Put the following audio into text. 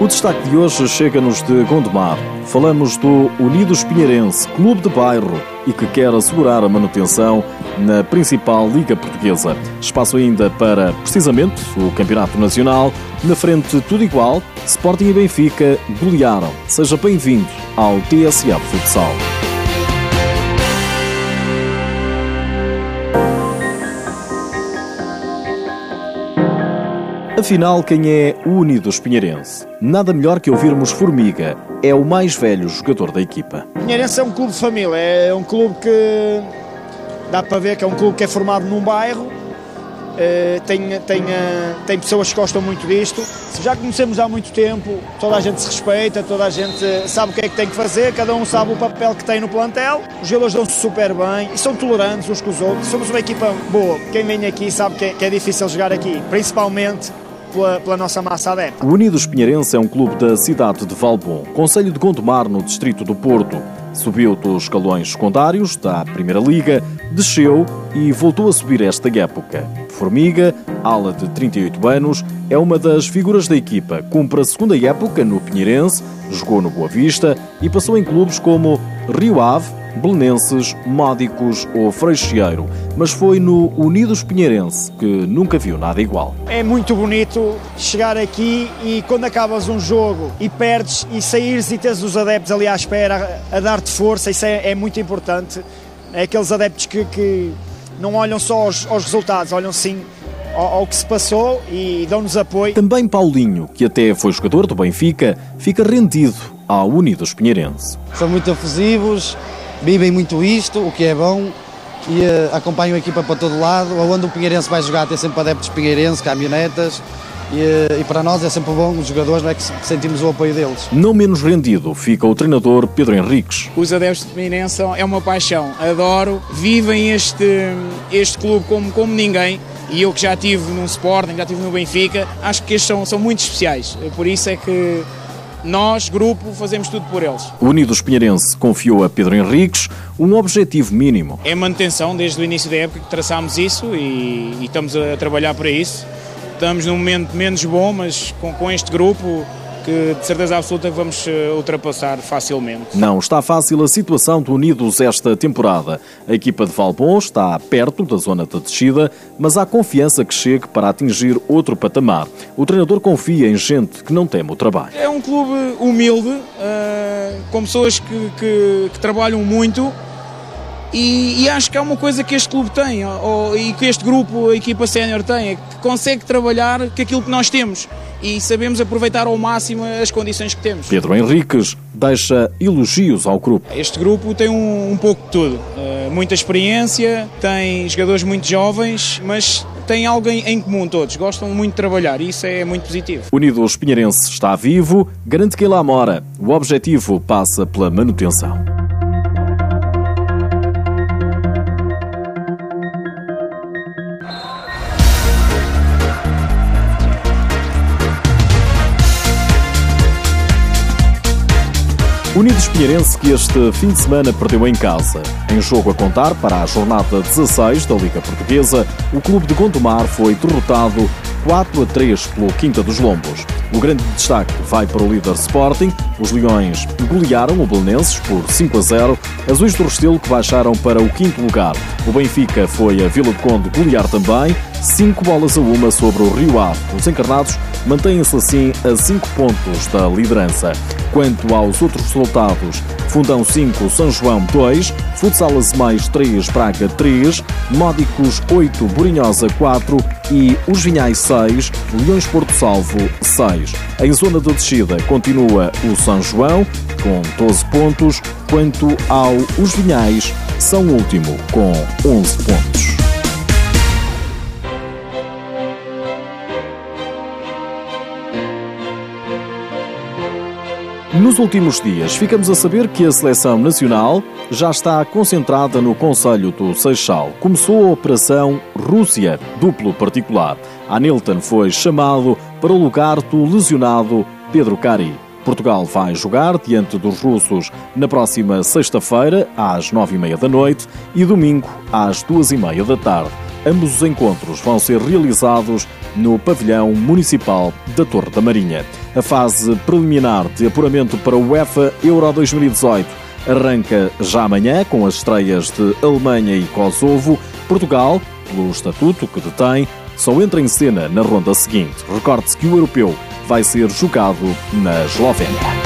O destaque de hoje chega-nos de Gondomar. Falamos do Unidos Pinheirense, clube de bairro e que quer assegurar a manutenção na principal Liga Portuguesa. Espaço ainda para, precisamente, o Campeonato Nacional. Na frente, tudo igual. Sporting e Benfica golearam. Seja bem-vindo ao TSF Futsal. Afinal, quem é o Unidos Pinheirense? Nada melhor que ouvirmos Formiga. É o mais velho jogador da equipa. Pinheirense é um clube de família, é um clube que dá para ver que é um clube que é formado num bairro, eh, tem, tem, eh, tem pessoas que gostam muito disto. Já conhecemos há muito tempo, toda a gente se respeita, toda a gente sabe o que é que tem que fazer, cada um sabe o papel que tem no plantel. Os jogadores dão-se super bem e são tolerantes uns com os outros. Somos uma equipa boa. Quem vem aqui sabe que é, que é difícil jogar aqui, principalmente pela, pela nossa massa adepta. O Unidos Pinheirense é um clube da cidade de Valbom, Conselho de Gondomar, no distrito do Porto. Subiu dos escalões secundários da Primeira Liga, desceu e voltou a subir esta época. Formiga, ala de 38 anos, é uma das figuras da equipa. Cumpre a segunda época no Pinheirense, jogou no Boa Vista e passou em clubes como Rio Ave, Belenenses, Módicos ou Freixeiro, mas foi no Unidos Pinheirense que nunca viu nada igual. É muito bonito chegar aqui e quando acabas um jogo e perdes e saíres e teres os adeptos ali à espera a, dar-te força, isso é, é, muito importante. É aqueles adeptos que, que não olham só aos, aos resultados, olham sim ao, ao, que se passou e dão-nos apoio. Também Paulinho, que até foi jogador do Benfica, fica rendido ao Unidos Pinheirense. São muito efusivos, vivem muito isto, o que é bom, e uh, acompanham a equipa para todo lado. Onde o Pinheirense vai jogar, tem sempre adeptos Pinheirense, caminhonetas. E, uh, e, para nós é sempre bom, os jogadores, não é que sentimos o apoio deles. Não menos rendido fica o treinador Pedro Henriques. Os adeptos de Pinheirense é uma paixão, adoro, vivem este, este clube como, como ninguém. E eu que já estive no Sporting, já estive no Benfica, acho que estes são, são muito especiais. Por isso é que nós, grupo, fazemos tudo por eles. O Unidos Pinheirense confiou a Pedro Henriques um objetivo mínimo. É manutenção, desde o início da época que traçámos isso e, e estamos a trabalhar para isso. Estamos num momento menos bom, mas com, com este grupo que de certeza absoluta vamos eh, ultrapassar facilmente. Não está fácil a situação do Unidos esta temporada. A equipa de Valbon está perto da zona de descida, mas há confiança que chegue para atingir outro patamar. O treinador confia em gente que não teme o trabalho. É um clube humilde, uh, com pessoas que, que, que trabalham muito. E, e, acho que é uma coisa que este clube tem, ou, e que este grupo, a equipa sénior tem, é que consegue trabalhar com aquilo que nós temos e sabemos aproveitar ao máximo as condições que temos. Pedro Henriques deixa elogios ao grupo. Este grupo tem um, um pouco de tudo. Uh, muita experiência, tem jogadores muito jovens, mas tem alguém em comum todos, gostam muito de trabalhar e isso é muito positivo. Unidos Pinheirense está vivo, garante que lá mora. O objetivo passa pela manutenção. Unidos Pinheirense que este fim de semana perdeu em casa. Em jogo a contar para a jornada 16 da Liga Portuguesa, o clube de Gondomar foi derrotado 4 a 3 pelo Quinta dos Lombos. O grande destaque vai para o líder Sporting. Os Leões golearam o Belenenses por 5 a 0. Azuis do Restelo que baixaram para o quinto lugar. O Benfica foi a Vila do Conde golear também. 5 bolas a uma sobre o Rio Ave. Os encarnados mantêm-se assim a 5 pontos da liderança. Quanto aos outros resultados, Fundão 5, São João 2, Futsal mais 3, Braga 3, Módicos 8, Borinhosa 4 e Os Vinhais 6, Leões Porto Salvo 6. Em zona de descida continua o São João com 12 pontos, quanto ao Os Vinhais são último com 11 pontos. Nos últimos dias, ficamos a saber que a seleção nacional já está concentrada no Conselho do Seixal. Começou a Operação Rússia, duplo particular. Anilton foi chamado para o lugar do lesionado Pedro Cari. Portugal vai jogar diante dos russos na próxima sexta-feira, às nove e meia da noite, e domingo, às duas e meia da tarde. Ambos os encontros vão ser realizados no pavilhão municipal da Torre da Marinha. A fase preliminar de apuramento para o UEFA Euro 2018 arranca já amanhã com as estreias de Alemanha e Kosovo. Portugal, pelo estatuto que detém, só entra em cena na ronda seguinte. Recorde-se que o europeu vai ser jogado na Eslovénia.